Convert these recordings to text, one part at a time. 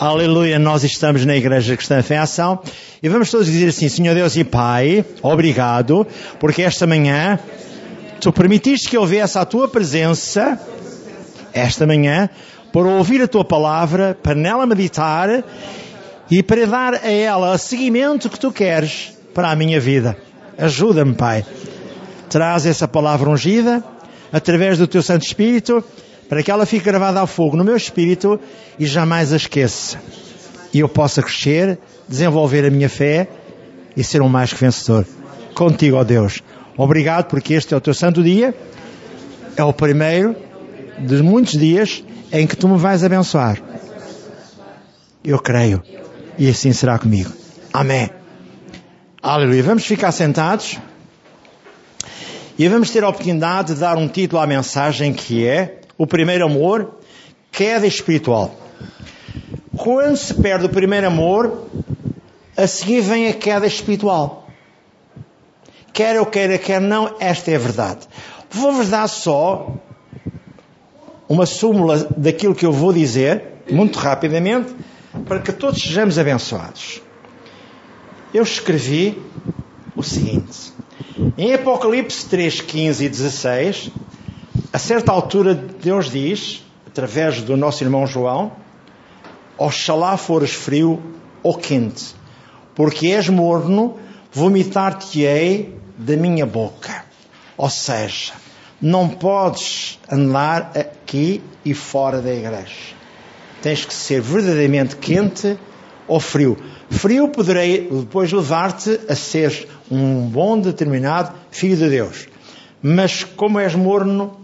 Aleluia, nós estamos na Igreja Cristã em Ação e vamos todos dizer assim, Senhor Deus e Pai, obrigado, porque esta manhã Tu permitiste que eu viesse à Tua presença, esta manhã, para ouvir a Tua palavra, para nela meditar e para dar a ela o seguimento que Tu queres para a minha vida. Ajuda-me, Pai. Traz essa palavra ungida, através do Teu Santo Espírito, para que ela fique gravada ao fogo no meu espírito e jamais a esqueça. E eu possa crescer, desenvolver a minha fé e ser um mais que vencedor. Contigo, ó Deus. Obrigado porque este é o teu santo dia. É o primeiro de muitos dias em que tu me vais abençoar. Eu creio. E assim será comigo. Amém. Aleluia. Vamos ficar sentados. E vamos ter a oportunidade de dar um título à mensagem que é o primeiro amor, queda espiritual. Quando se perde o primeiro amor, a seguir vem a queda espiritual. Quer eu queira, quer não, esta é a verdade. Vou-vos dar só uma súmula daquilo que eu vou dizer, muito rapidamente, para que todos sejamos abençoados. Eu escrevi o seguinte. Em Apocalipse 3, 15 e 16, a certa altura, Deus diz, através do nosso irmão João: Oxalá fores frio ou quente, porque és morno, vomitar-te-ei da minha boca. Ou seja, não podes andar aqui e fora da igreja. Tens que ser verdadeiramente quente ou frio. Frio poderei depois levar-te a ser um bom determinado filho de Deus. Mas como és morno,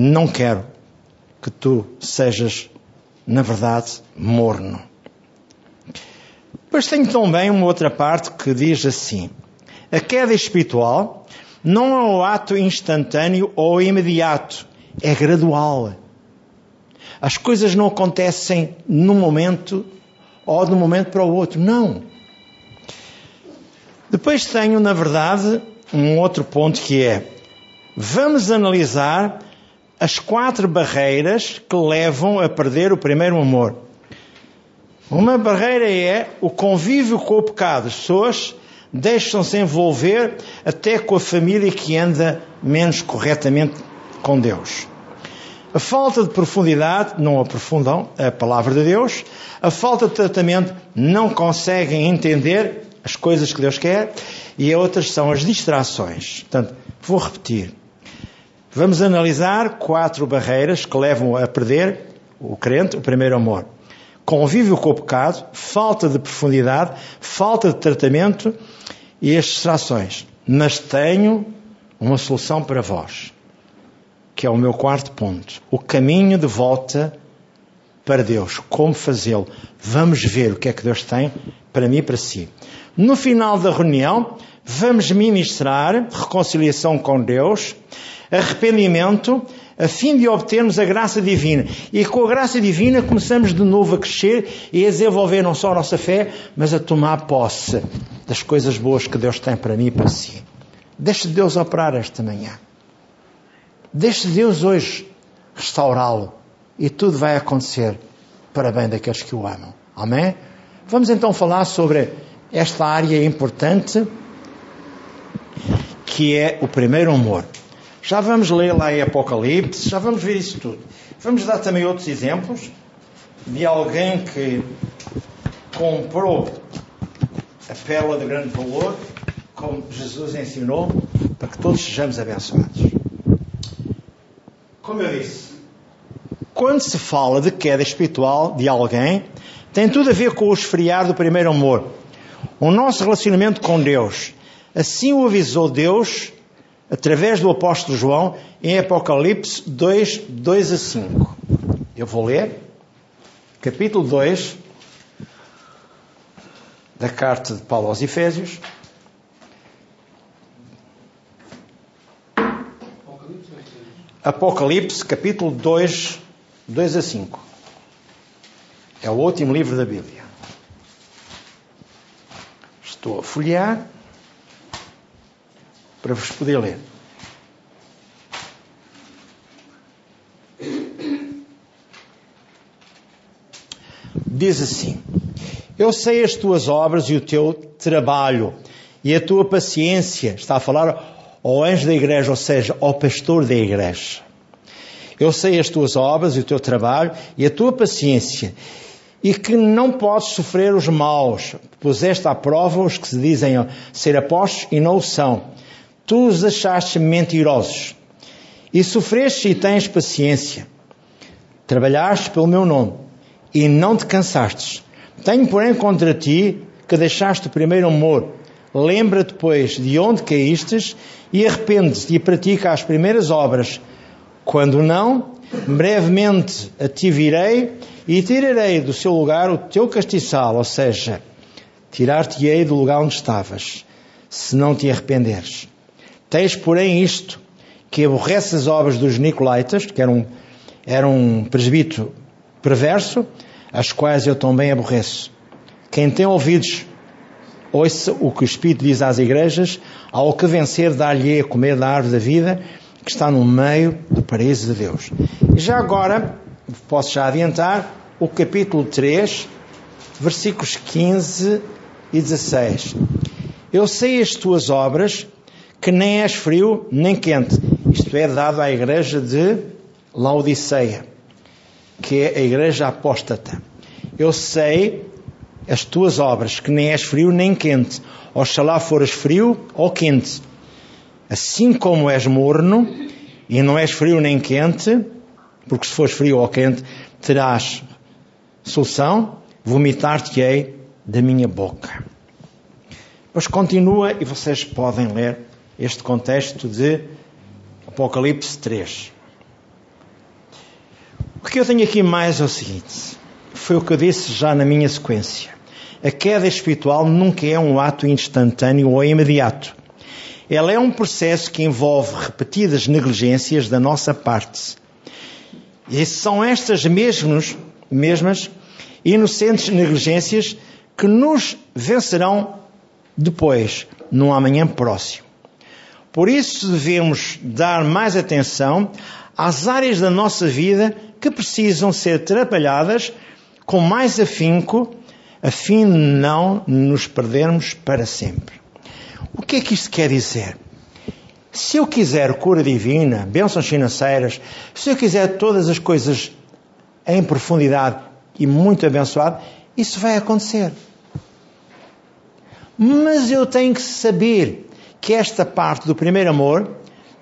não quero que tu sejas, na verdade, morno. Depois tenho também uma outra parte que diz assim: a queda espiritual não é um ato instantâneo ou imediato, é gradual. As coisas não acontecem num momento ou de um momento para o outro, não. Depois tenho, na verdade, um outro ponto que é: vamos analisar as quatro barreiras que levam a perder o primeiro amor. Uma barreira é o convívio com o pecado. As pessoas deixam-se envolver até com a família que anda menos corretamente com Deus. A falta de profundidade, não aprofundam a palavra de Deus. A falta de tratamento, não conseguem entender as coisas que Deus quer. E outras são as distrações. Portanto, vou repetir. Vamos analisar quatro barreiras que levam a perder o crente, o primeiro amor. Convívio com o pecado, falta de profundidade, falta de tratamento e as distrações. Mas tenho uma solução para vós, que é o meu quarto ponto. O caminho de volta para Deus. Como fazê-lo? Vamos ver o que é que Deus tem para mim e para si. No final da reunião, vamos ministrar reconciliação com Deus arrependimento, a fim de obtermos a graça divina. E com a graça divina começamos de novo a crescer e a desenvolver não só a nossa fé, mas a tomar posse das coisas boas que Deus tem para mim e para si. Deixe Deus operar esta manhã. Deixe Deus hoje restaurá-lo. E tudo vai acontecer para bem daqueles que o amam. Amém? Vamos então falar sobre esta área importante que é o primeiro amor. Já vamos ler lá em Apocalipse, já vamos ver isso tudo. Vamos dar também outros exemplos de alguém que comprou a pérola de grande valor, como Jesus ensinou, para que todos sejamos abençoados. Como eu disse, quando se fala de queda espiritual de alguém, tem tudo a ver com o esfriar do primeiro amor. O nosso relacionamento com Deus. Assim o avisou Deus através do apóstolo João em Apocalipse 2, 2 a 5. Eu vou ler, capítulo 2 da carta de Paulo aos Efésios. Apocalipse, capítulo 2, 2 a 5. É o último livro da Bíblia. Estou a folhear para vos poder ler. diz assim: Eu sei as tuas obras e o teu trabalho e a tua paciência. Está a falar ao anjo da igreja, ou seja, ao pastor da igreja. Eu sei as tuas obras e o teu trabalho e a tua paciência, e que não podes sofrer os maus, puseste à prova os que se dizem ser apóstolos e não o são. Tu os achaste mentirosos, e sofreste e tens paciência. Trabalhaste pelo meu nome, e não te cansastes. Tenho, porém, contra ti que deixaste o primeiro amor. Lembra-te, pois, de onde caístes e arrepende-te e pratica as primeiras obras. Quando não, brevemente a ti virei e tirarei do seu lugar o teu castiçal, ou seja, tirar-te-ei do lugar onde estavas, se não te arrependeres. Tens, porém, isto, que aborrece as obras dos Nicolaitas, que era um, era um presbítero perverso, as quais eu também aborreço. Quem tem ouvidos, ouça o que o Espírito diz às igrejas, ao que vencer, dá-lhe a comer da árvore da vida, que está no meio do paraíso de Deus. E já agora, posso já adiantar, o capítulo 3, versículos 15 e 16. Eu sei as tuas obras, que nem és frio nem quente. Isto é dado à igreja de Laodiceia, que é a igreja apóstata. Eu sei as tuas obras, que nem és frio nem quente. Oxalá fores frio ou quente. Assim como és morno e não és frio nem quente, porque se fores frio ou quente, terás solução, vomitar-te-ei da minha boca. Pois continua, e vocês podem ler este contexto de Apocalipse 3. O que eu tenho aqui mais é o seguinte: foi o que eu disse já na minha sequência. A queda espiritual nunca é um ato instantâneo ou imediato. Ela é um processo que envolve repetidas negligências da nossa parte. E são estas mesmas, mesmas inocentes negligências que nos vencerão depois, num amanhã próximo. Por isso devemos dar mais atenção às áreas da nossa vida que precisam ser trabalhadas com mais afinco, a fim de não nos perdermos para sempre. O que é que isto quer dizer? Se eu quiser cura divina, bênçãos financeiras, se eu quiser todas as coisas em profundidade e muito abençoado, isso vai acontecer. Mas eu tenho que saber que esta parte do primeiro amor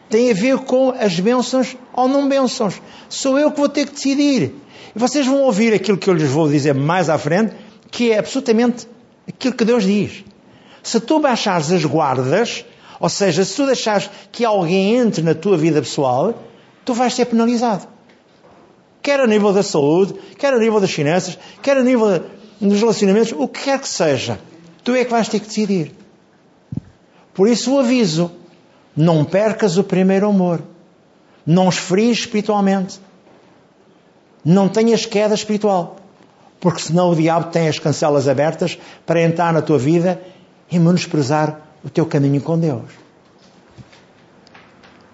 tem a ver com as bênçãos ou não bênçãos. Sou eu que vou ter que decidir. E vocês vão ouvir aquilo que eu lhes vou dizer mais à frente, que é absolutamente aquilo que Deus diz. Se tu baixares as guardas, ou seja, se tu deixares que alguém entre na tua vida pessoal, tu vais ser penalizado. Quer a nível da saúde, quer a nível das finanças, quer a nível dos relacionamentos, o que quer que seja, tu é que vais ter que decidir. Por isso o aviso, não percas o primeiro amor. Não esfries espiritualmente. Não tenhas queda espiritual. Porque senão o diabo tem as cancelas abertas para entrar na tua vida e menosprezar o teu caminho com Deus.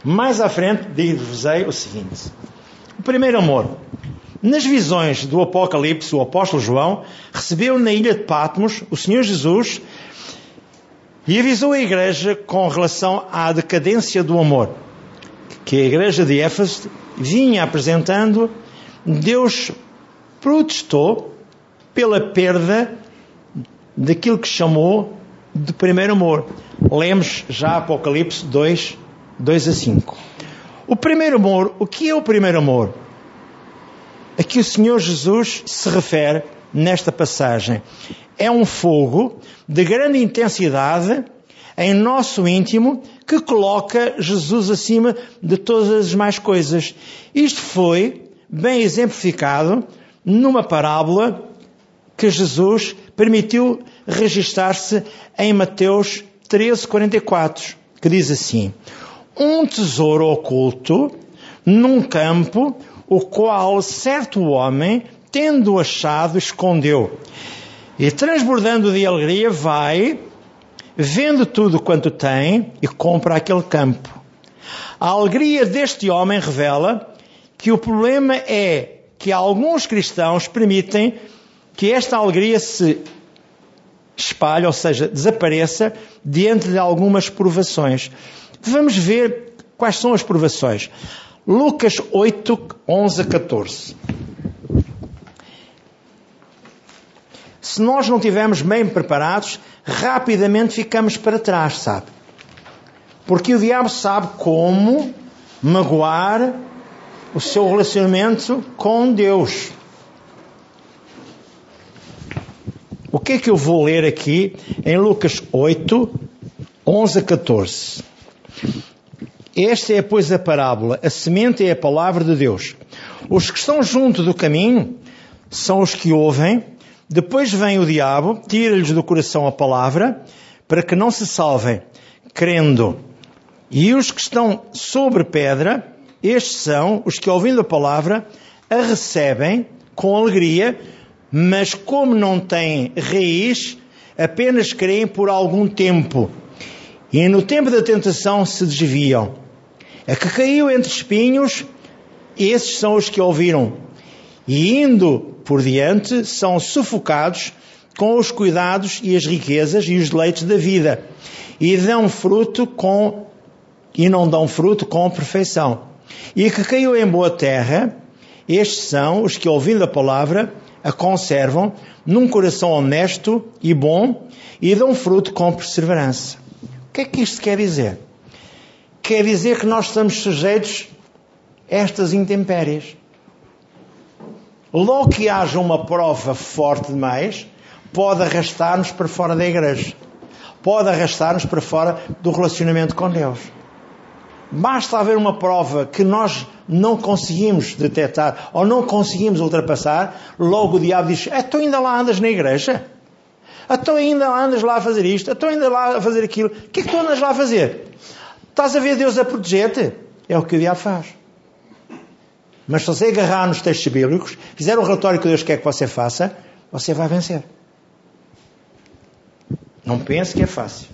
Mais à frente, digo-vos-ei o seguinte: o primeiro amor. Nas visões do Apocalipse, o apóstolo João recebeu na ilha de Patmos o Senhor Jesus e avisou a igreja com relação à decadência do amor, que a igreja de Éfeso vinha apresentando. Deus protestou pela perda daquilo que chamou de primeiro amor. Lemos já Apocalipse 2, 2 a 5. O primeiro amor, o que é o primeiro amor? A que o Senhor Jesus se refere nesta passagem. É um fogo de grande intensidade em nosso íntimo que coloca Jesus acima de todas as demais coisas. Isto foi bem exemplificado numa parábola que Jesus permitiu registar-se em Mateus 13, 44, que diz assim: Um tesouro oculto num campo, o qual certo homem, tendo achado, escondeu. E transbordando de alegria, vai, vende tudo quanto tem e compra aquele campo. A alegria deste homem revela que o problema é que alguns cristãos permitem que esta alegria se espalhe, ou seja, desapareça diante de algumas provações. Vamos ver quais são as provações. Lucas 8, 11 a 14. Se nós não estivermos bem preparados, rapidamente ficamos para trás, sabe? Porque o diabo sabe como magoar o seu relacionamento com Deus. O que é que eu vou ler aqui em Lucas 8, 11 a 14? Esta é, pois, a parábola. A semente é a palavra de Deus. Os que estão junto do caminho são os que ouvem. Depois vem o diabo, tira-lhes do coração a palavra, para que não se salvem, crendo. E os que estão sobre pedra, estes são os que, ouvindo a palavra, a recebem com alegria, mas como não têm raiz, apenas creem por algum tempo. E no tempo da tentação se desviam. A que caiu entre espinhos, esses são os que ouviram. E indo por diante, são sufocados com os cuidados e as riquezas e os deleites da vida. E dão fruto com, e não dão fruto com perfeição. E que caiu em boa terra, estes são os que, ouvindo a palavra, a conservam num coração honesto e bom e dão fruto com perseverança. O que é que isto quer dizer? Quer dizer que nós estamos sujeitos a estas intempéries. Logo que haja uma prova forte demais, pode arrastar-nos para fora da igreja. Pode arrastar-nos para fora do relacionamento com Deus. Basta haver uma prova que nós não conseguimos detectar ou não conseguimos ultrapassar, logo o diabo diz: Então ainda lá andas na igreja? Então ainda andas lá a fazer isto? Então ainda lá a fazer aquilo? O que é que tu andas lá a fazer? Estás a ver Deus a proteger-te? É o que o diabo faz. Mas se você agarrar nos textos bíblicos, fizer o relatório que Deus quer que você faça, você vai vencer. Não pense que é fácil.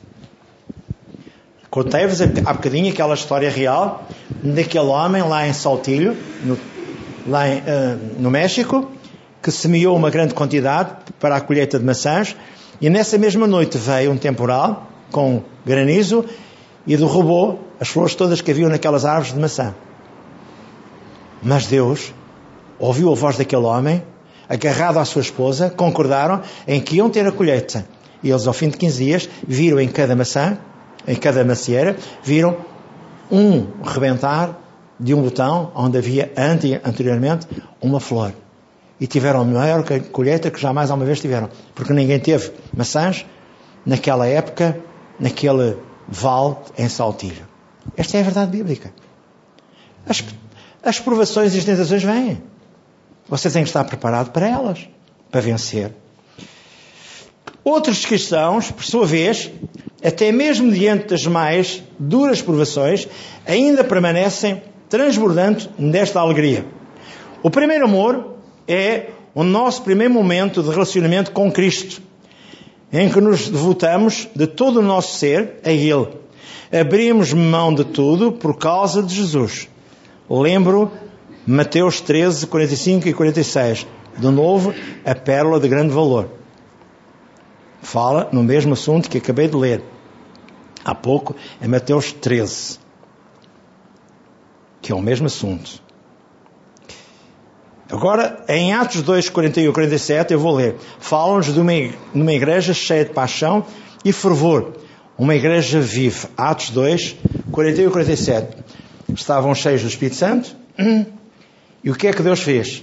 Contei-vos há bocadinho aquela história real daquele homem lá em Saltilho, no, lá em, uh, no México, que semeou uma grande quantidade para a colheita de maçãs e nessa mesma noite veio um temporal com granizo e derrubou as flores todas que haviam naquelas árvores de maçã. Mas Deus ouviu a voz daquele homem, agarrado à sua esposa, concordaram em que iam ter a colheita. E eles, ao fim de 15 dias, viram em cada maçã, em cada macieira, viram um rebentar de um botão onde havia anteriormente uma flor. E tiveram a maior colheita que jamais alguma vez tiveram. Porque ninguém teve maçãs naquela época, naquele vale em Saltilho. Esta é a verdade bíblica. As, as provações e as tentações vêm. Você tem que estar preparado para elas, para vencer. Outros cristãos, por sua vez, até mesmo diante das mais duras provações, ainda permanecem transbordando desta alegria. O primeiro amor é o nosso primeiro momento de relacionamento com Cristo, em que nos devotamos de todo o nosso ser a Ele. Abrimos mão de tudo por causa de Jesus. Lembro Mateus 13, 45 e 46. De novo, a pérola de grande valor. Fala no mesmo assunto que acabei de ler há pouco, em Mateus 13, que é o mesmo assunto. Agora, em Atos 2, 41 e 47, eu vou ler. Falam-nos de uma, uma igreja cheia de paixão e fervor. Uma igreja viva. Atos 2, 41 e 47 estavam cheios do Espírito Santo. E o que é que Deus fez?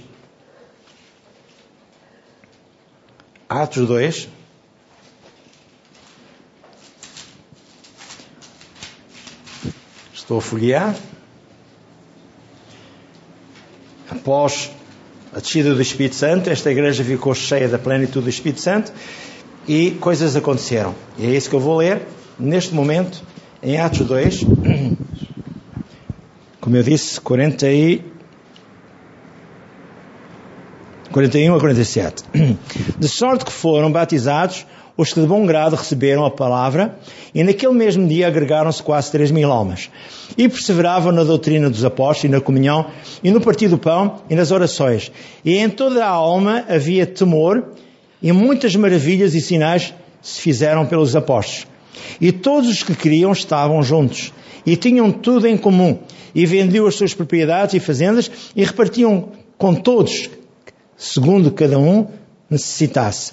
Atos 2. Estou a folhear. Após a descida do Espírito Santo, esta igreja ficou cheia da plenitude do Espírito Santo e coisas aconteceram. E é isso que eu vou ler neste momento em Atos 2. Como eu disse, 40 e 41 a 47. De sorte que foram batizados os que de bom grado receberam a palavra, e naquele mesmo dia agregaram-se quase três mil almas. E perseveravam na doutrina dos apóstolos e na comunhão, e no partir do pão e nas orações. E em toda a alma havia temor, e muitas maravilhas e sinais se fizeram pelos apóstolos. E todos os que queriam estavam juntos e tinham tudo em comum e vendiam as suas propriedades e fazendas e repartiam com todos, segundo cada um necessitasse.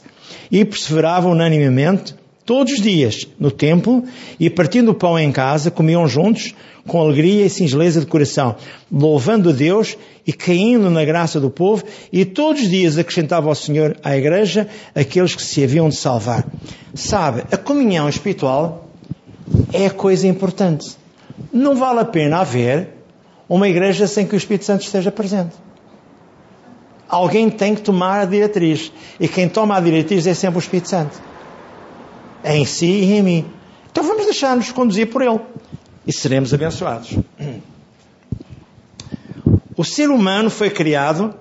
E perseveravam unanimemente todos os dias no templo e partindo o pão em casa comiam juntos com alegria e singeleza de coração, louvando a Deus e caindo na graça do povo, e todos os dias acrescentava ao Senhor à igreja aqueles que se haviam de salvar. Sabe, a comunhão espiritual é coisa importante. Não vale a pena haver uma igreja sem que o Espírito Santo esteja presente. Alguém tem que tomar a diretriz. E quem toma a diretriz é sempre o Espírito Santo. Em si e em mim. Então vamos deixar-nos conduzir por Ele. E seremos abençoados. O ser humano foi criado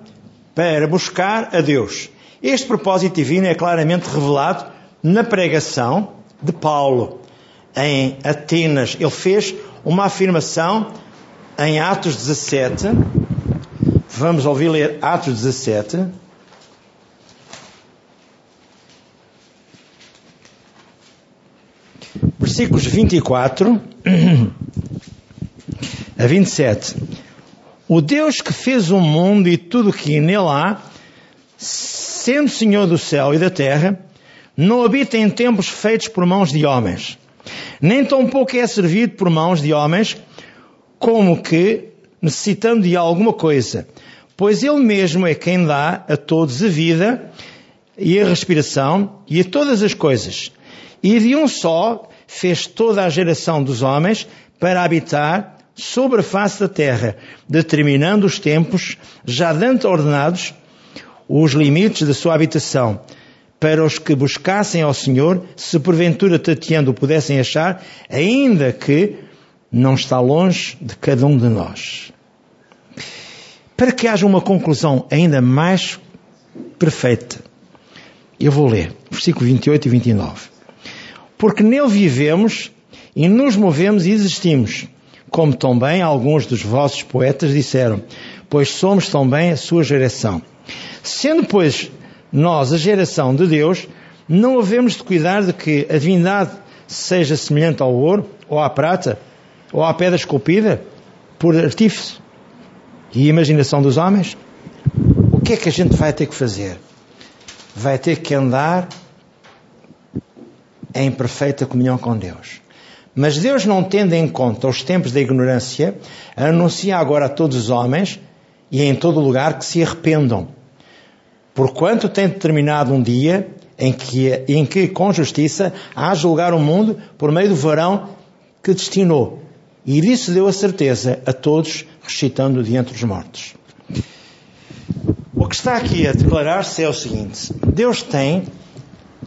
para buscar a Deus. Este propósito divino é claramente revelado na pregação de Paulo em Atenas. Ele fez uma afirmação em Atos 17. Vamos ouvir ler Atos 17. Versículos 24 a 27. O Deus que fez o mundo e tudo o que nele há, sendo Senhor do céu e da terra, não habita em templos feitos por mãos de homens, nem tampouco é servido por mãos de homens, como que necessitando de alguma coisa, pois Ele mesmo é quem dá a todos a vida e a respiração e a todas as coisas. E de um só fez toda a geração dos homens para habitar sobre a face da terra, determinando os tempos, já dando ordenados os limites da sua habitação, para os que buscassem ao Senhor, se porventura tateando o pudessem achar, ainda que não está longe de cada um de nós. Para que haja uma conclusão ainda mais perfeita, eu vou ler versículo 28 e 29. Porque nele vivemos e nos movemos e existimos, como também alguns dos vossos poetas disseram, pois somos também a sua geração. Sendo, pois, nós a geração de Deus, não havemos de cuidar de que a divindade seja semelhante ao ouro ou à prata, ou à pedra esculpida por artífice e imaginação dos homens? O que é que a gente vai ter que fazer? Vai ter que andar em perfeita comunhão com Deus. Mas Deus, não tendo em conta os tempos da ignorância, anuncia agora a todos os homens e em todo lugar que se arrependam. Porquanto tem determinado um dia em que, em que com justiça, há julgar o mundo por meio do varão que destinou e disso deu a certeza a todos, ressuscitando de entre os mortos. O que está aqui a declarar-se é o seguinte: Deus tem,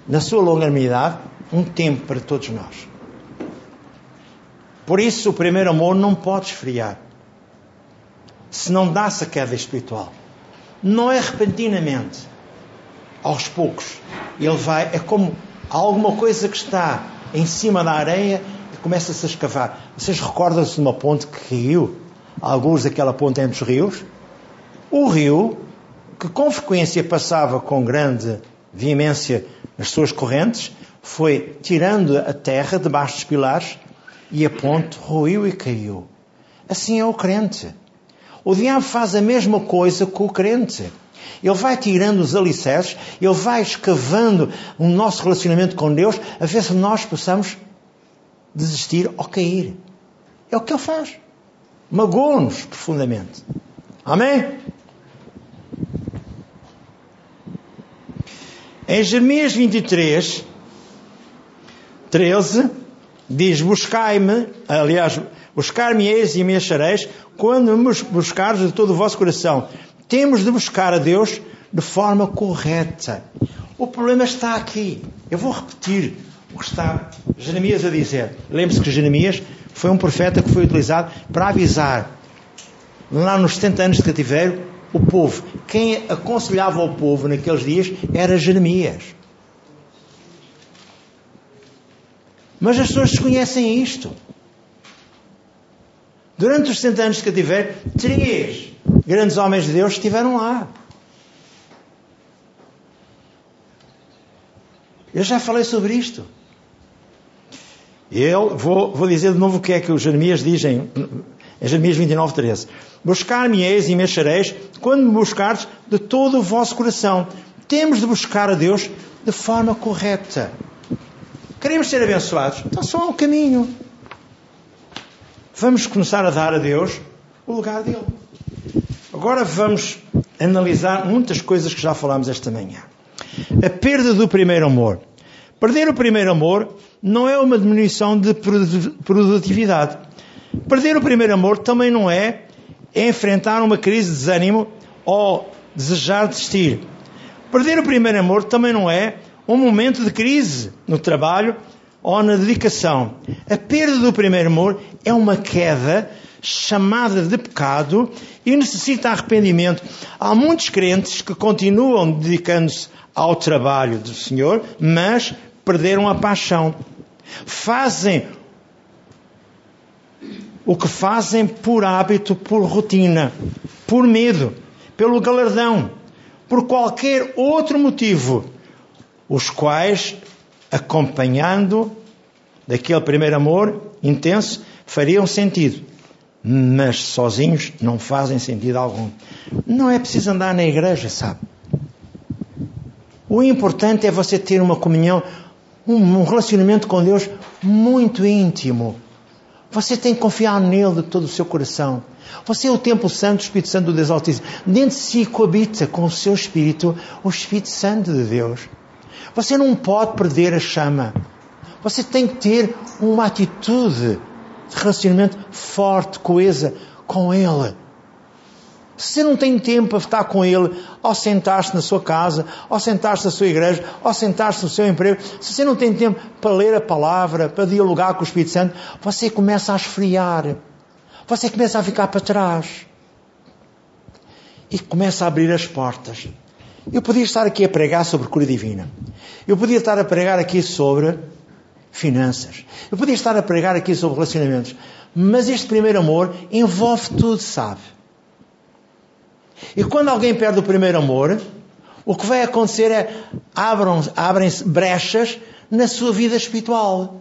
na sua longanimidade, um tempo para todos nós. Por isso, o primeiro amor não pode esfriar. Se não dá-se a queda espiritual. Não é repentinamente. Aos poucos. Ele vai, é como alguma coisa que está em cima da areia começa-se a escavar. Vocês recordam-se de uma ponte que caiu? Alguns daquela ponte entre os rios? O rio, que com frequência passava com grande veemência nas suas correntes, foi tirando a terra debaixo dos pilares e a ponte ruiu e caiu. Assim é o crente. O diabo faz a mesma coisa com o crente. Ele vai tirando os alicerces, ele vai escavando o nosso relacionamento com Deus, a ver se nós possamos desistir ou cair. É o que ele faz. Magoa-nos profundamente. Amém? Em Jeremias 23, 13, diz: Buscai-me, aliás, buscar-me-eis e me achareis, quando me buscares de todo o vosso coração. Temos de buscar a Deus de forma correta. O problema está aqui. Eu vou repetir o que está Jeremias a dizer. Lembre-se que Jeremias foi um profeta que foi utilizado para avisar, lá nos 70 anos de cativeiro, o povo. Quem aconselhava o povo naqueles dias era Jeremias. Mas as pessoas desconhecem isto. Durante os 70 anos de cativeiro, três grandes homens de Deus estiveram lá. Eu já falei sobre isto. Eu vou, vou dizer de novo o que é que os Jeremias dizem em Jeremias 29, 13. Buscar-me-eis e me achareis quando me buscardes de todo o vosso coração. Temos de buscar a Deus de forma correta. Queremos ser abençoados? Então só há um caminho. Vamos começar a dar a Deus o lugar dele. Agora vamos analisar muitas coisas que já falámos esta manhã. A perda do primeiro amor. Perder o primeiro amor não é uma diminuição de produtividade. Perder o primeiro amor também não é enfrentar uma crise de desânimo ou desejar desistir. Perder o primeiro amor também não é um momento de crise no trabalho ou na dedicação. A perda do primeiro amor é uma queda chamada de pecado e necessita arrependimento. Há muitos crentes que continuam dedicando-se ao trabalho do Senhor, mas perderam a paixão. Fazem o que fazem por hábito, por rotina, por medo, pelo galardão, por qualquer outro motivo, os quais, acompanhando daquele primeiro amor intenso, fariam sentido, mas sozinhos não fazem sentido algum. Não é preciso andar na igreja, sabe? O importante é você ter uma comunhão, um relacionamento com Deus muito íntimo. Você tem que confiar nele de todo o seu coração. Você é o Templo Santo, o Espírito Santo do Deus Altíssimo. Dentro de si coabita com o seu Espírito o Espírito Santo de Deus. Você não pode perder a chama. Você tem que ter uma atitude de relacionamento forte, coesa com Ele. Se não tem tempo para estar com Ele, ao sentar-se na sua casa, ao sentar-se na sua igreja, ao sentar-se no seu emprego, se você não tem tempo para ler a palavra, para dialogar com o Espírito Santo, você começa a esfriar. Você começa a ficar para trás. E começa a abrir as portas. Eu podia estar aqui a pregar sobre cura divina. Eu podia estar a pregar aqui sobre finanças. Eu podia estar a pregar aqui sobre relacionamentos. Mas este primeiro amor envolve tudo, sabe? E quando alguém perde o primeiro amor, o que vai acontecer é abrem-se brechas na sua vida espiritual.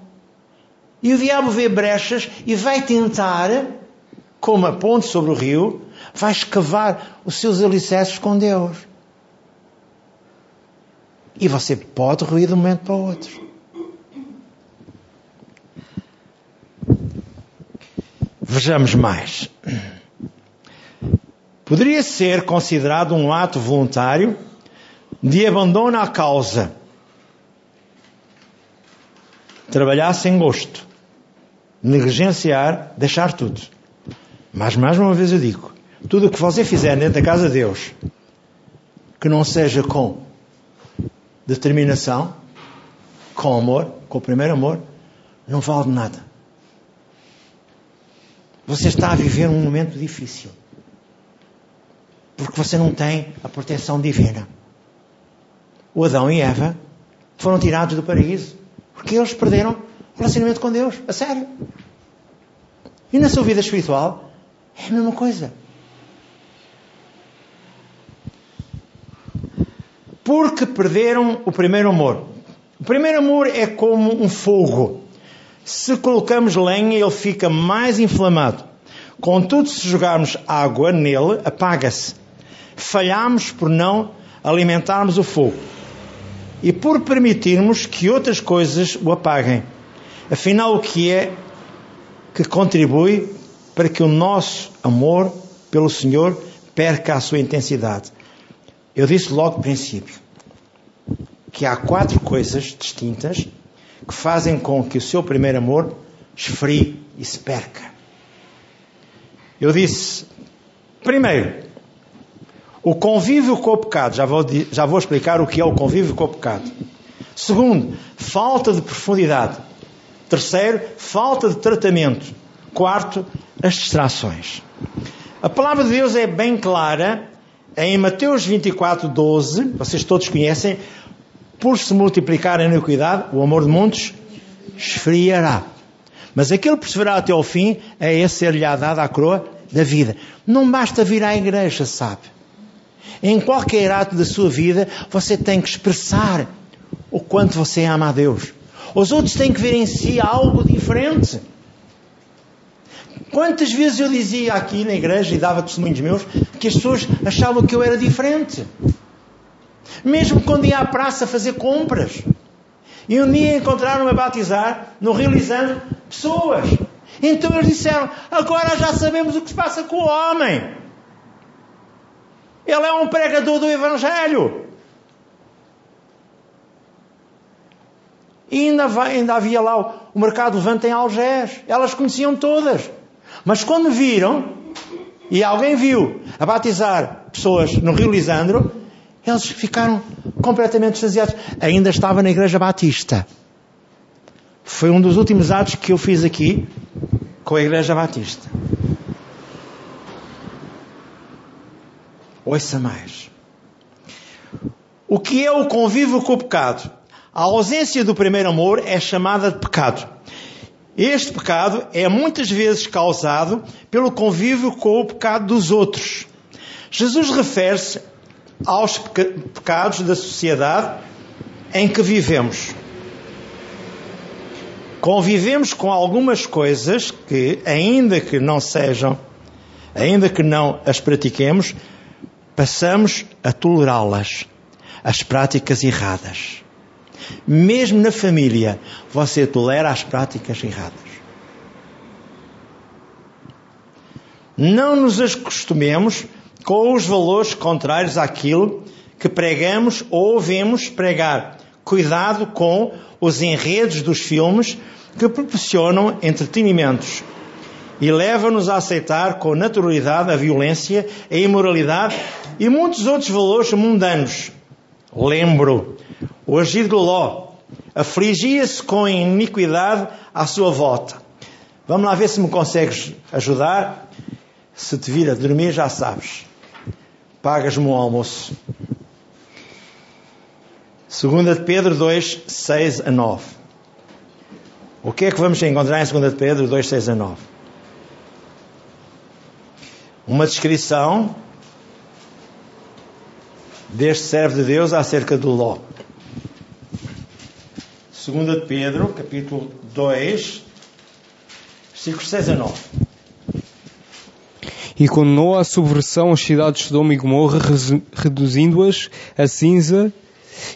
E o diabo vê brechas e vai tentar, como a ponte sobre o rio, vai escavar os seus alicerces com Deus. E você pode ruir de um momento para o outro. Vejamos mais poderia ser considerado um ato voluntário de abandono à causa. Trabalhar sem gosto, negligenciar, deixar tudo. Mas mais uma vez eu digo: tudo o que você fizer dentro da casa de Deus, que não seja com determinação, com amor, com o primeiro amor, não vale nada. Você está a viver um momento difícil. Porque você não tem a proteção divina. O Adão e Eva foram tirados do paraíso porque eles perderam o relacionamento com Deus, a sério. E na sua vida espiritual é a mesma coisa. Porque perderam o primeiro amor. O primeiro amor é como um fogo. Se colocamos lenha, ele fica mais inflamado. Contudo, se jogarmos água nele, apaga-se falhamos por não alimentarmos o fogo e por permitirmos que outras coisas o apaguem. Afinal, o que é que contribui para que o nosso amor pelo Senhor perca a sua intensidade? Eu disse logo no princípio que há quatro coisas distintas que fazem com que o seu primeiro amor esfrie e se perca. Eu disse, primeiro, o convívio com o pecado, já vou, já vou explicar o que é o convívio com o pecado. Segundo, falta de profundidade. Terceiro, falta de tratamento. Quarto, as distrações. A palavra de Deus é bem clara em Mateus 24, 12, vocês todos conhecem, por se multiplicar a iniquidade, o amor de muitos esfriará. Mas aquele que perseverar até ao fim, é esse ser-lhe dada a coroa da vida. Não basta vir à igreja, sabe? Em qualquer ato da sua vida, você tem que expressar o quanto você ama a Deus. Os outros têm que ver em si algo diferente. Quantas vezes eu dizia aqui na igreja e dava testemunhos meus que as pessoas achavam que eu era diferente. Mesmo quando ia à praça fazer compras. E um dia encontraram-me a batizar no Rio Lisandro pessoas. Então eles disseram: Agora já sabemos o que se passa com o homem. Ele é um pregador do Evangelho. E ainda, ainda havia lá o mercado levante em Algés. Elas conheciam todas. Mas quando viram, e alguém viu a batizar pessoas no Rio Lisandro, eles ficaram completamente extasiados. Ainda estava na Igreja Batista. Foi um dos últimos atos que eu fiz aqui com a Igreja Batista. Ouça mais. O que é o convívio com o pecado? A ausência do primeiro amor é chamada de pecado. Este pecado é muitas vezes causado pelo convívio com o pecado dos outros. Jesus refere-se aos pecados da sociedade em que vivemos. Convivemos com algumas coisas que, ainda que não sejam, ainda que não as pratiquemos, passamos a tolerá-las, as práticas erradas. Mesmo na família, você tolera as práticas erradas. Não nos acostumemos com os valores contrários àquilo que pregamos ou ouvimos pregar. Cuidado com os enredos dos filmes que proporcionam entretenimentos e levam-nos a aceitar com naturalidade a violência, a imoralidade e muitos outros valores mundanos. Lembro, o agir do Ló afligia-se com iniquidade à sua volta. Vamos lá ver se me consegues ajudar. Se te vir a dormir, já sabes. Pagas-me um almoço. Segunda de Pedro 2, 6 a 9. O que é que vamos encontrar em 2 de Pedro 2, 6 a 9? Uma descrição deste servo de Deus acerca do Ló. Segunda de Pedro, capítulo 2, versículos 6 a 9. E condenou à subversão as cidades de Sodoma e Gomorra, reduzindo-as a cinza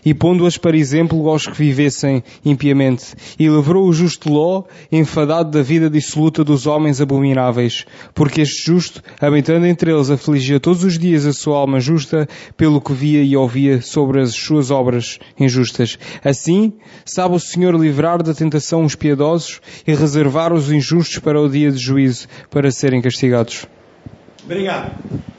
e pondo-as para exemplo aos que vivessem impiamente, e livrou o justo Ló, enfadado da vida dissoluta dos homens abomináveis, porque este justo, habitando entre eles, afligia todos os dias a sua alma justa, pelo que via e ouvia sobre as suas obras injustas. Assim, sabe o Senhor livrar da tentação os piedosos e reservar os injustos para o dia de juízo, para serem castigados. Obrigado.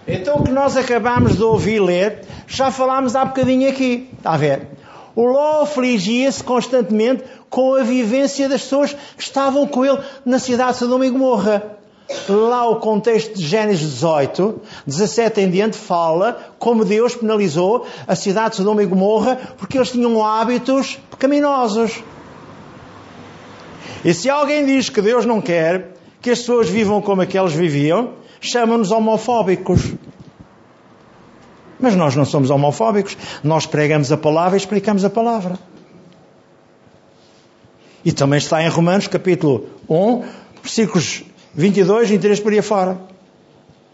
Então o que nós acabamos de ouvir ler, já falámos há bocadinho aqui. Está a ver? O Ló afligia-se constantemente com a vivência das pessoas que estavam com ele na cidade de Sodoma e Gomorra. Lá o contexto de Gênesis 18, 17 em diante, fala como Deus penalizou a cidade de Sodoma e Gomorra porque eles tinham hábitos pecaminosos. E se alguém diz que Deus não quer que as pessoas vivam como aqueles viviam, chama-nos homofóbicos. Mas nós não somos homofóbicos. Nós pregamos a palavra e explicamos a palavra. E também está em Romanos, capítulo 1, versículos 22 e 23 por aí fora.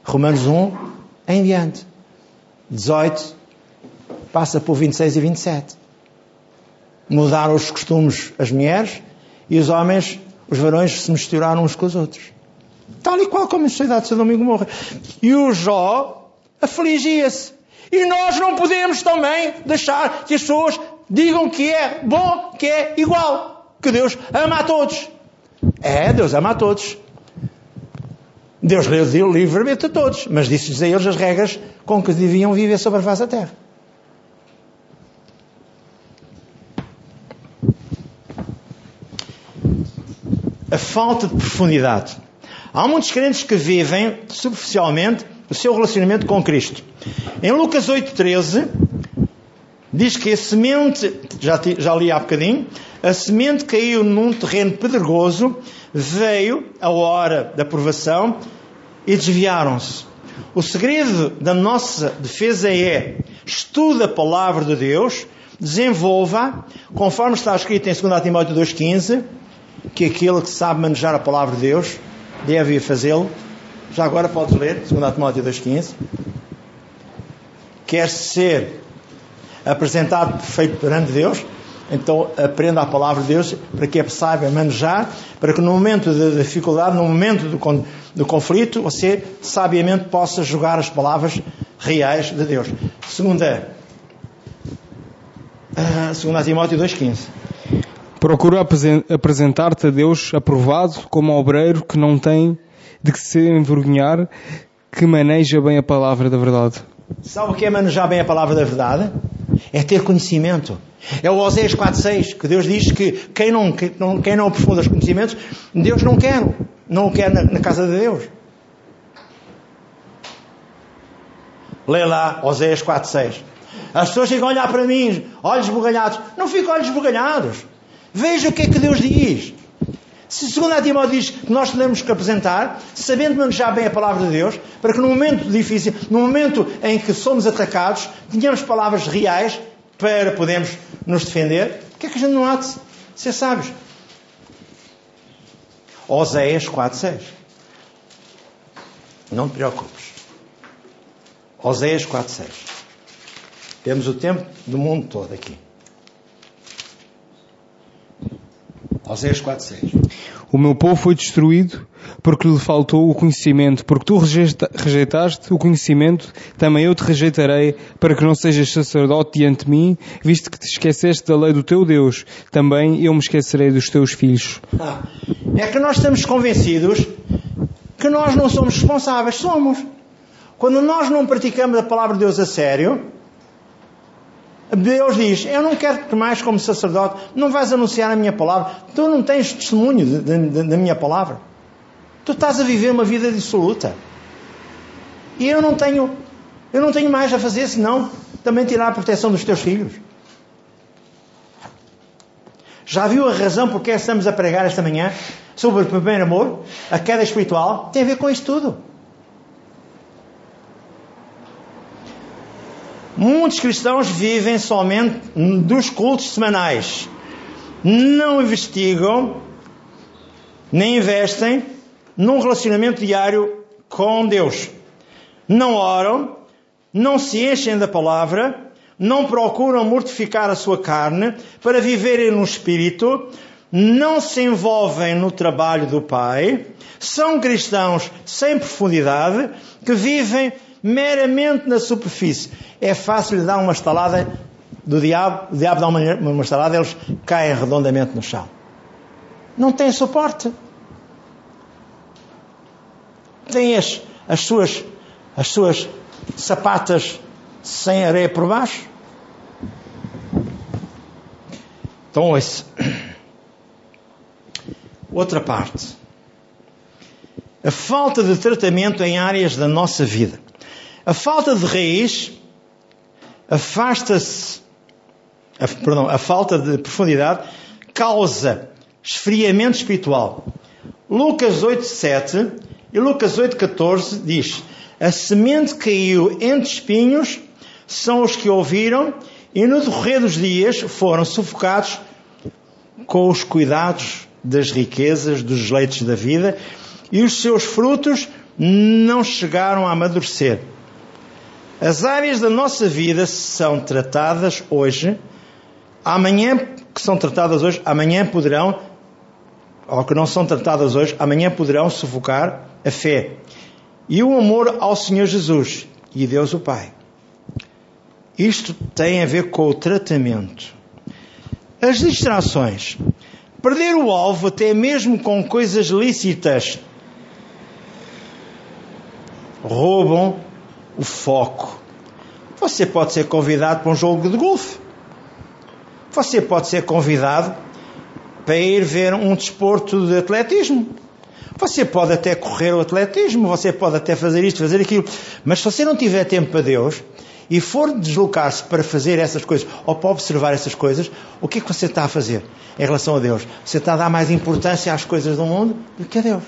Romanos 1 em diante. 18 passa por 26 e 27. Mudaram os costumes as mulheres e os homens, os varões, se misturaram uns com os outros. Tal e qual como a sociedade de Sodoma e Gomorra. E o Jó afligia-se. E nós não podemos também deixar que as pessoas digam que é bom, que é igual. Que Deus ama a todos. É, Deus ama a todos. Deus deu livremente a todos, mas disse-lhes a eles as regras com que deviam viver sobre a face da terra. A falta de profundidade Há muitos crentes que vivem superficialmente o seu relacionamento com Cristo. Em Lucas 8,13, diz que a semente, já, já li há bocadinho, a semente caiu num terreno pedregoso, veio a hora da provação e desviaram-se. O segredo da nossa defesa é estuda a palavra de Deus, desenvolva, conforme está escrito em 2 Timóteo 2,15, que aquele que sabe manejar a palavra de Deus deve fazê-lo. Já agora podes ler, 2 Timóteo 2,15. Quer ser apresentado perfeito perante Deus, então aprenda a palavra de Deus para que saiba manejar, para que no momento da dificuldade, no momento do, do conflito, você sabiamente possa jogar as palavras reais de Deus. Segunda, uh, segunda Timóteo 2,15. Procura apresentar-te a Deus aprovado como obreiro que não tem de que se envergonhar, que maneja bem a palavra da verdade. Sabe o que é manejar bem a palavra da verdade? É ter conhecimento. É o Oséias 4.6, que Deus diz que quem não, quem não aprofunda os conhecimentos, Deus não quer. Não o quer na, na casa de Deus. Lê lá Oséias 4.6. As pessoas ficam a olhar para mim, olhos bugalhados. Não ficam olhos bugalhados. Veja o que é que Deus diz. Se segundo a Timóteo diz que nós temos que apresentar, sabendo manejar bem a palavra de Deus, para que no momento difícil, no momento em que somos atacados, tenhamos palavras reais para podermos nos defender, o que é que a gente não há de ser sábios? Oséias 4.6 Não te preocupes. Oséias 4.6 Temos o tempo do mundo todo aqui. Oséias 4.6 O meu povo foi destruído porque lhe faltou o conhecimento, porque tu rejeitaste o conhecimento, também eu te rejeitarei, para que não sejas sacerdote diante de mim, visto que te esqueceste da lei do teu Deus, também eu me esquecerei dos teus filhos. Ah, é que nós estamos convencidos que nós não somos responsáveis, somos. Quando nós não praticamos a palavra de Deus a sério, Deus diz: Eu não quero que mais, como sacerdote, não vais anunciar a minha palavra. Tu não tens testemunho da minha palavra. Tu estás a viver uma vida dissoluta. E eu não tenho, eu não tenho mais a fazer senão também tirar a proteção dos teus filhos. Já viu a razão porque estamos a pregar esta manhã sobre o primeiro amor, a queda espiritual? Tem a ver com isso tudo. Muitos cristãos vivem somente dos cultos semanais. Não investigam, nem investem num relacionamento diário com Deus. Não oram, não se enchem da palavra, não procuram mortificar a sua carne para viverem no espírito, não se envolvem no trabalho do Pai, são cristãos sem profundidade, que vivem meramente na superfície. É fácil lhe dar uma estalada do diabo, o diabo dá uma, uma estalada, eles caem redondamente no chão. Não tem suporte. Tem as, as, suas, as suas sapatas sem areia por baixo. Então, esse. Outra parte. A falta de tratamento em áreas da nossa vida. A falta de raiz afasta-se, perdão, a falta de profundidade causa esfriamento espiritual. Lucas 8:7 e Lucas 8:14 diz: A semente caiu entre espinhos, são os que ouviram e no decorrer dos dias foram sufocados com os cuidados das riquezas, dos leitos da vida, e os seus frutos não chegaram a amadurecer. As áreas da nossa vida são tratadas hoje, amanhã, que são tratadas hoje, amanhã poderão, ou que não são tratadas hoje, amanhã poderão sufocar a fé e o amor ao Senhor Jesus e Deus o Pai. Isto tem a ver com o tratamento. As distrações. Perder o alvo até mesmo com coisas lícitas roubam o foco. Você pode ser convidado para um jogo de golfe. Você pode ser convidado para ir ver um desporto de atletismo. Você pode até correr o atletismo, você pode até fazer isto, fazer aquilo. Mas se você não tiver tempo para Deus e for deslocar-se para fazer essas coisas ou para observar essas coisas, o que é que você está a fazer em relação a Deus? Você está a dar mais importância às coisas do mundo do que a Deus.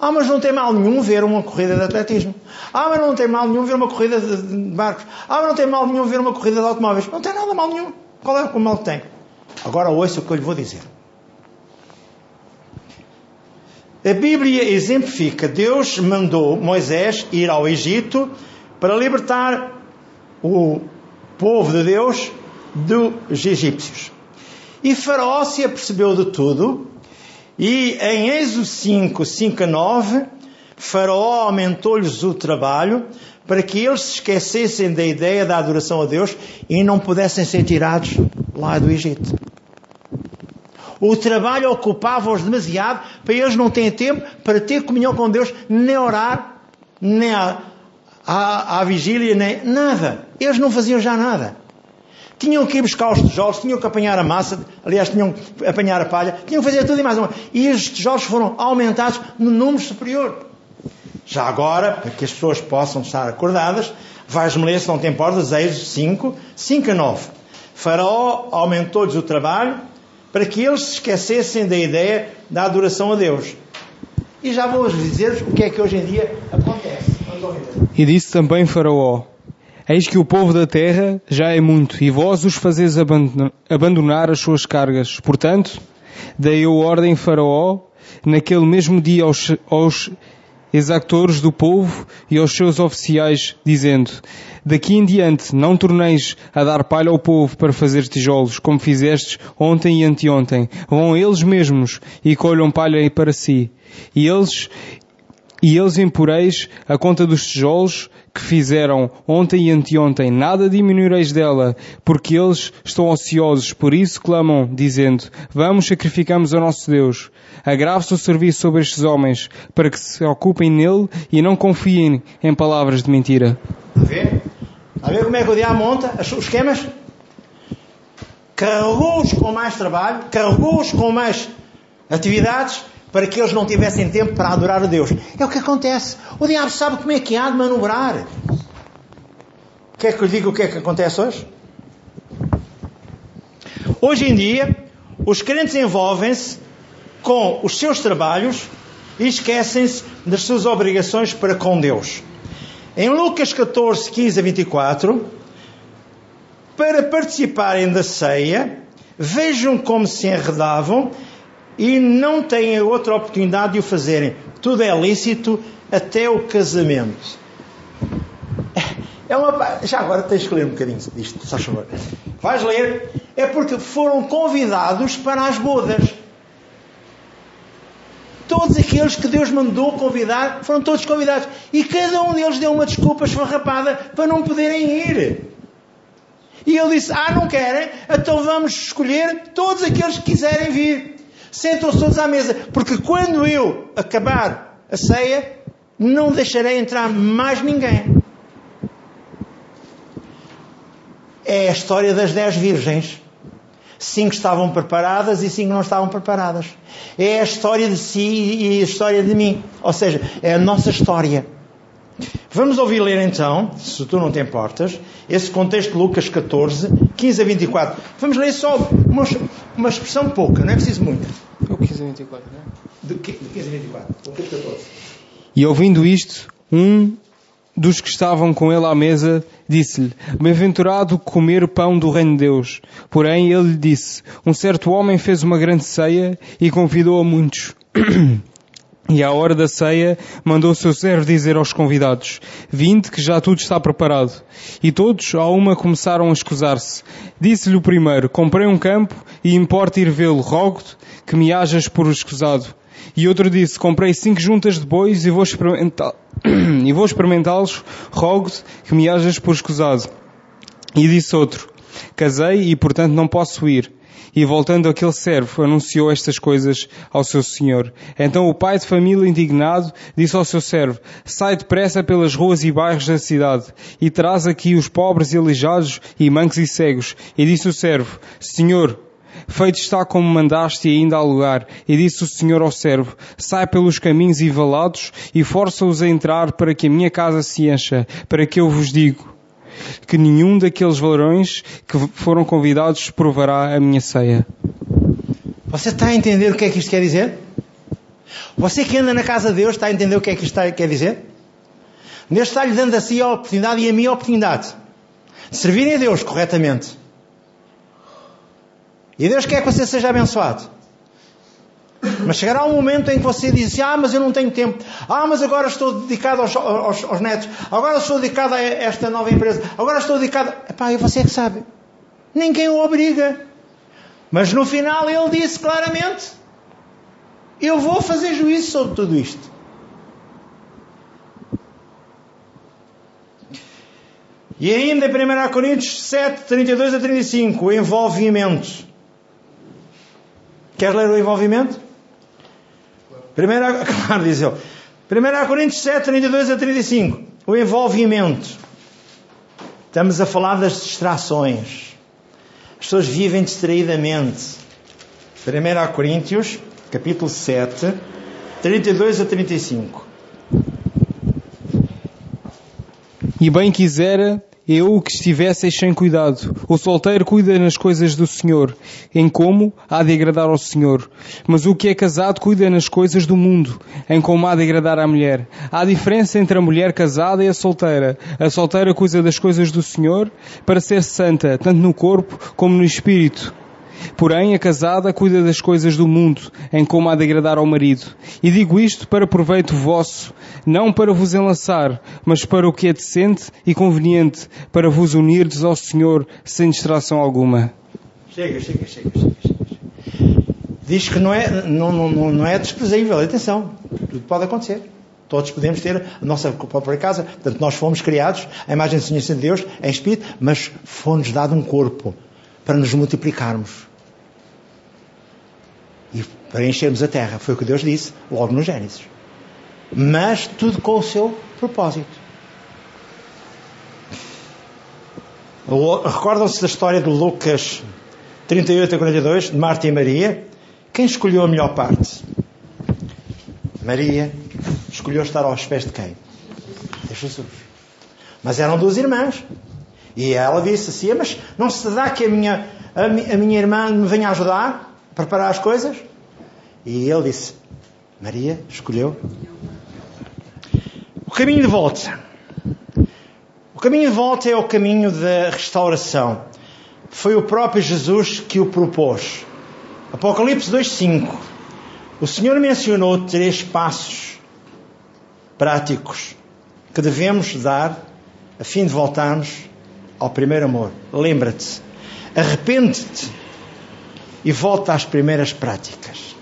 Ah, mas não tem mal nenhum ver uma corrida de atletismo. Ah, mas não tem mal nenhum ver uma corrida de barcos. Ah, mas não tem mal nenhum ver uma corrida de automóveis. Não tem nada mal nenhum. Qual é o mal que tem? Agora ouça o que eu lhe vou dizer. A Bíblia exemplifica: Deus mandou Moisés ir ao Egito para libertar o povo de Deus dos egípcios. E Faraó se apercebeu de tudo, e em Êxodo 5, 5 a 9, Faraó aumentou-lhes o trabalho para que eles se esquecessem da ideia da adoração a Deus e não pudessem ser tirados lá do Egito. O trabalho ocupava-os demasiado para eles não terem tempo para ter comunhão com Deus, nem orar, nem à, à, vigília, nem nada. Eles não faziam já nada. Tinham que ir buscar os tijolos, tinham que apanhar a massa, aliás, tinham que apanhar a palha, tinham que fazer tudo e mais uma. E os tijolos foram aumentados no número superior. Já agora, para que as pessoas possam estar acordadas, vais-me ler, se não te importas, Êxodo 5, 5 a 9. Faraó aumentou-lhes o trabalho, para que eles se esquecessem da ideia da adoração a Deus. E já vou dizer o que é que hoje em dia acontece. E disse também Faraó: Eis que o povo da terra já é muito, e vós os fazeis abandonar as suas cargas. Portanto, dei eu ordem Faraó, naquele mesmo dia aos, aos exactores do povo e aos seus oficiais, dizendo: Daqui em diante não torneis a dar palha ao povo para fazer tijolos, como fizestes ontem e anteontem. Vão eles mesmos e colham palha para si. E eles, e eles imporeis a conta dos tijolos que fizeram ontem e anteontem, nada diminuireis dela, porque eles estão ociosos, por isso clamam, dizendo, vamos sacrificamos ao nosso Deus. Agrave-se o serviço sobre estes homens, para que se ocupem nele e não confiem em palavras de mentira. A ver? A ver como é que o diabo monta os esquemas? Carregou-os com mais trabalho, carregou-os com mais atividades, para que eles não tivessem tempo para adorar a Deus. É o que acontece. O diabo sabe como é que há de manobrar. Quer que eu lhe diga o que é que acontece hoje? Hoje em dia, os crentes envolvem-se com os seus trabalhos e esquecem-se das suas obrigações para com Deus. Em Lucas 14, 15 a 24, para participarem da ceia, vejam como se enredavam e não têm outra oportunidade de o fazerem. Tudo é lícito até o casamento. É uma, já agora tens que ler um bocadinho disto, só favor. Vais ler. É porque foram convidados para as bodas. Todos aqueles que Deus mandou convidar foram todos convidados. E cada um deles deu uma desculpa esfarrapada para não poderem ir. E ele disse: Ah, não querem? Então vamos escolher todos aqueles que quiserem vir. Sentam-se todos à mesa. Porque quando eu acabar a ceia, não deixarei entrar mais ninguém. É a história das dez virgens. Cinco estavam preparadas e cinco não estavam preparadas. É a história de si e a história de mim. Ou seja, é a nossa história. Vamos ouvir ler então, se tu não te importas, esse contexto de Lucas 14, 15 a 24. Vamos ler só uma, expressão pouca, não é preciso muita. O 15 a 24, não é? De, de 15 a 24, Lucas 14. E ouvindo isto, um dos que estavam com ele à mesa disse-lhe: Bem-aventurado comer o pão do reino de Deus. Porém, ele lhe disse: Um certo homem fez uma grande ceia e convidou a muitos. E à hora da ceia, mandou o seu servo dizer aos convidados: Vinde, que já tudo está preparado. E todos, a uma, começaram a escusar-se. Disse-lhe o primeiro: Comprei um campo e importa ir vê-lo. Rogo-te que me hajas por escusado. E outro disse: Comprei cinco juntas de bois e e vou experimentá-los. Rogo-te que me hajas por escusado. E disse outro: Casei e, portanto, não posso ir. E voltando aquele servo, anunciou estas coisas ao seu senhor. Então o pai de família, indignado, disse ao seu servo, sai depressa pelas ruas e bairros da cidade, e traz aqui os pobres e aleijados, e mancos e cegos. E disse o servo, Senhor, feito está como mandaste e ainda há lugar. E disse o Senhor ao servo, sai pelos caminhos e valados, e força-os a entrar para que a minha casa se encha, para que eu vos digo, que nenhum daqueles varões que foram convidados provará a minha ceia. Você está a entender o que é que isto quer dizer? Você que anda na casa de Deus está a entender o que é que isto quer dizer? Deus está-lhe dando a si a oportunidade e a mim a oportunidade de servirem a Deus corretamente. E Deus quer que você seja abençoado. Mas chegará um momento em que você diz assim, ah, mas eu não tenho tempo. Ah, mas agora estou dedicado aos, aos, aos netos. Agora estou dedicado a esta nova empresa. Agora estou dedicado... Epá, e você é que sabe. Ninguém o obriga. Mas no final ele disse claramente, eu vou fazer juízo sobre tudo isto. E ainda em 1 Coríntios 7, 32 a 35, o envolvimento. Quer ler o envolvimento? Primeira, claro, diz ele. 1 Coríntios 7, 32 a 35. O envolvimento. Estamos a falar das distrações. As pessoas vivem distraídamente. 1 Coríntios, capítulo 7, 32 a 35. E bem quisera eu que estivesseis sem cuidado. O solteiro cuida nas coisas do Senhor, em como há de agradar ao Senhor. Mas o que é casado cuida nas coisas do mundo, em como há de agradar à mulher. Há diferença entre a mulher casada e a solteira. A solteira cuida das coisas do Senhor para ser santa, tanto no corpo como no espírito. Porém, a casada cuida das coisas do mundo, em como há de agradar ao marido. E digo isto para proveito vosso, não para vos enlaçar, mas para o que é decente e conveniente, para vos unirdes ao Senhor sem distração alguma. Chega, chega, chega, chega. chega. Diz que não é, não, não, não é desprezível, atenção, tudo pode acontecer. Todos podemos ter a nossa própria casa. Portanto, nós fomos criados à imagem e semelhança de Deus, em espírito, mas foi-nos dado um corpo para nos multiplicarmos e para enchermos a terra. Foi o que Deus disse logo no Gênesis. Mas tudo com o seu propósito. Recordam-se da história de Lucas 38 a 42, de Marta e Maria? Quem escolheu a melhor parte? Maria escolheu estar aos pés de quem? De Jesus. Mas eram duas irmãs. E ela disse assim: Mas não se dá que a minha, a, a minha irmã me venha ajudar? preparar as coisas? E ele disse: Maria escolheu o caminho de volta. O caminho de volta é o caminho da restauração. Foi o próprio Jesus que o propôs. Apocalipse 2:5. O Senhor mencionou três passos práticos que devemos dar a fim de voltarmos ao primeiro amor. Lembra-te, arrepende-te e volta às primeiras práticas.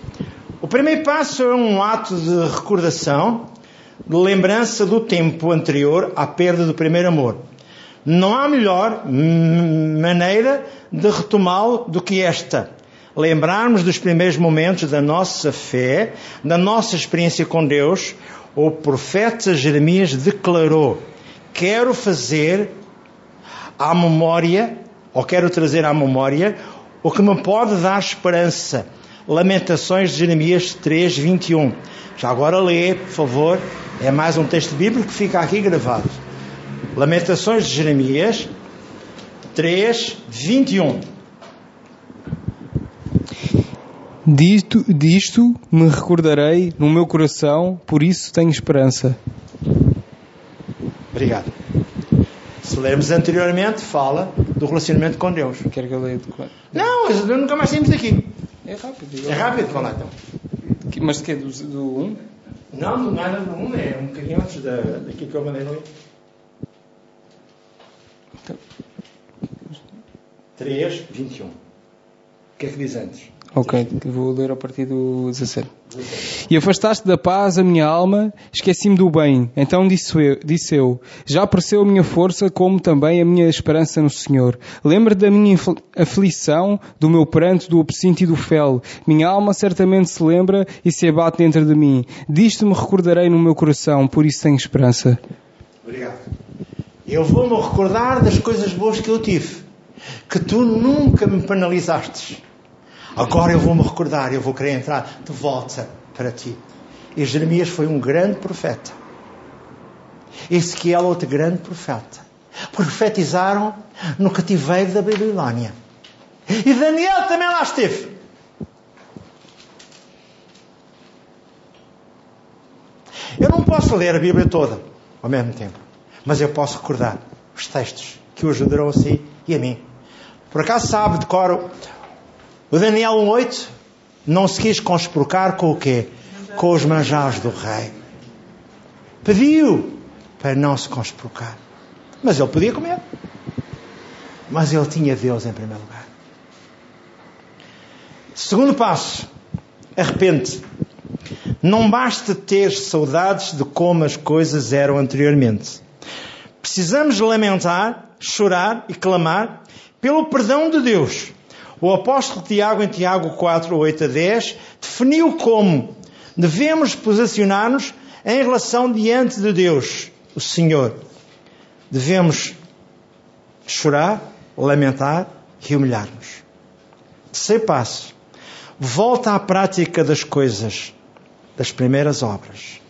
O primeiro passo é um ato de recordação, de lembrança do tempo anterior à perda do primeiro amor. Não há melhor maneira de retomá-lo do que esta. Lembrarmos dos primeiros momentos da nossa fé, da nossa experiência com Deus. O profeta Jeremias declarou: Quero fazer à memória, ou quero trazer à memória, o que me pode dar esperança. Lamentações de Jeremias 3, 21. Já agora lê, por favor, é mais um texto bíblico que fica aqui gravado. Lamentações de Jeremias 3, 21. Disto, disto me recordarei no meu coração, por isso tenho esperança. Obrigado. Se lermos anteriormente, fala do relacionamento com Deus. Quer que eu leia? Não, eu nunca mais saímos daqui. É rápido. É rápido, vamos lá então. Mas de que? Do 1? Do um? Não, não nada do 1, um, é um bocadinho antes da, daqui que eu mandei ler. Então. 3, 21. O que é que diz antes? Ok, vou ler a partir do 17. E afastaste da paz a minha alma, esqueci-me do bem. Então disse eu, disse eu, já apareceu a minha força, como também a minha esperança no Senhor. Lembra da minha aflição, do meu pranto, do absinto e do fel. Minha alma certamente se lembra e se abate dentro de mim. Disto me recordarei no meu coração, por isso tenho esperança. Obrigado. Eu vou-me recordar das coisas boas que eu tive, que tu nunca me penalizaste Agora eu vou-me recordar, eu vou querer entrar de volta para ti. E Jeremias foi um grande profeta. Ezequiel, outro grande profeta. Profetizaram no cativeiro da Babilónia. E Daniel também lá esteve. posso ler a Bíblia toda ao mesmo tempo, mas eu posso recordar os textos que o ajudarão a si e a mim. Por acaso sabe, decoro, o Daniel 1.8 não se quis conspurcar com o quê? Com os manjares do rei. Pediu para não se conspurcar. Mas ele podia comer. Mas ele tinha Deus em primeiro lugar. Segundo passo, arrepende. Não basta ter saudades de como as coisas eram anteriormente. Precisamos lamentar, chorar e clamar pelo perdão de Deus. O apóstolo Tiago, em Tiago 4, 8 a 10, definiu como devemos posicionar-nos em relação diante de Deus, o Senhor. Devemos chorar, lamentar e humilhar-nos. Terceiro passo. Volta à prática das coisas, das primeiras obras.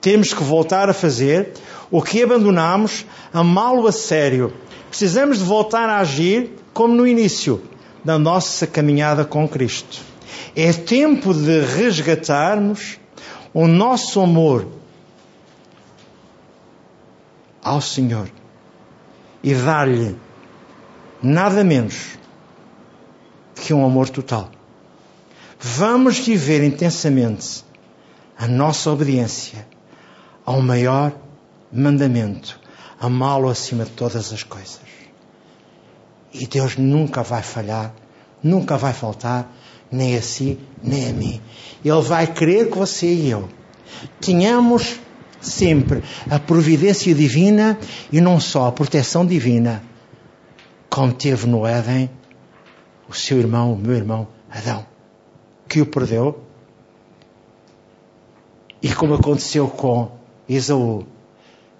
Temos que voltar a fazer o que abandonamos, amá-lo a sério. Precisamos de voltar a agir como no início da nossa caminhada com Cristo. É tempo de resgatarmos o nosso amor ao Senhor e dar-lhe nada menos que um amor total. Vamos viver intensamente a nossa obediência ao maior mandamento, amá-lo acima de todas as coisas. E Deus nunca vai falhar, nunca vai faltar, nem a si, nem a mim. Ele vai querer que você e eu tenhamos sempre a providência divina e não só a proteção divina, como teve no Éden o seu irmão, o meu irmão Adão, que o perdeu, e como aconteceu com Esaú,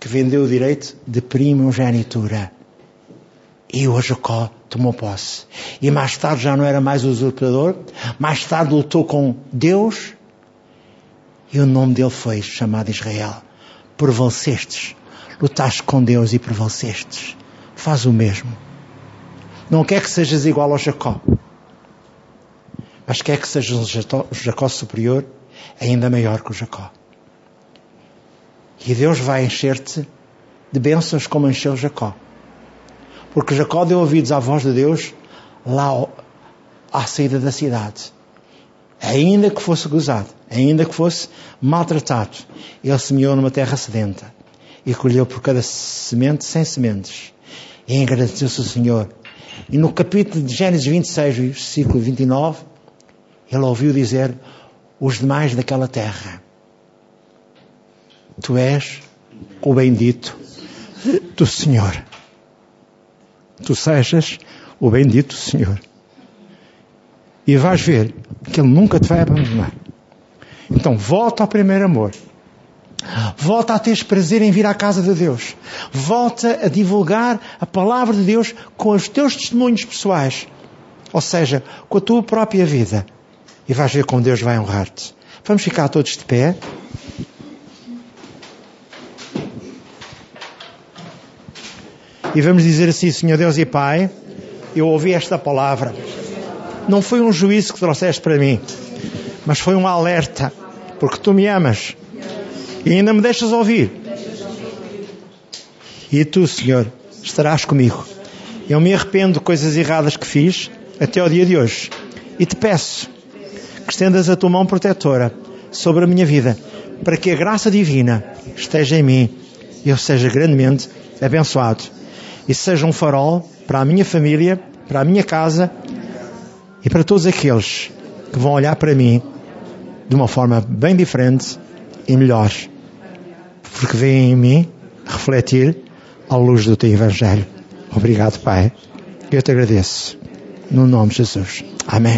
que vendeu o direito de primogenitura. E o Jacó tomou posse. E mais tarde já não era mais usurpador, mais tarde lutou com Deus, e o nome dele foi chamado Israel. Prevalecestes, lutaste com Deus e prevalecestes. Faz o mesmo. Não quer que sejas igual ao Jacó, mas quer que sejas um Jacó superior, ainda maior que o Jacó. E Deus vai encher-te de bênçãos como encheu Jacó. Porque Jacó deu ouvidos à voz de Deus lá à saída da cidade. Ainda que fosse gozado, ainda que fosse maltratado, ele semeou numa terra sedenta e colheu por cada semente cem sementes. E agradeceu-se ao Senhor. E no capítulo de Gênesis 26, versículo 29, ele ouviu dizer os demais daquela terra. Tu és o bendito do Senhor. Tu sejas o bendito Senhor. E vais ver que Ele nunca te vai abandonar. Então volta ao primeiro amor. Volta a teres prazer em vir à casa de Deus. Volta a divulgar a palavra de Deus com os teus testemunhos pessoais. Ou seja, com a tua própria vida. E vais ver como Deus vai honrar-te. Vamos ficar todos de pé. E vamos dizer assim, Senhor Deus e Pai, eu ouvi esta palavra. Não foi um juízo que trouxeste para mim, mas foi um alerta, porque tu me amas e ainda me deixas ouvir. E tu, Senhor, estarás comigo. Eu me arrependo de coisas erradas que fiz até ao dia de hoje. E te peço que estendas a tua mão protetora sobre a minha vida, para que a graça divina esteja em mim e eu seja grandemente abençoado e seja um farol para a minha família, para a minha casa e para todos aqueles que vão olhar para mim de uma forma bem diferente e melhor, porque veem em mim refletir à luz do teu Evangelho. Obrigado, Pai. Eu te agradeço. No nome de Jesus. Amém.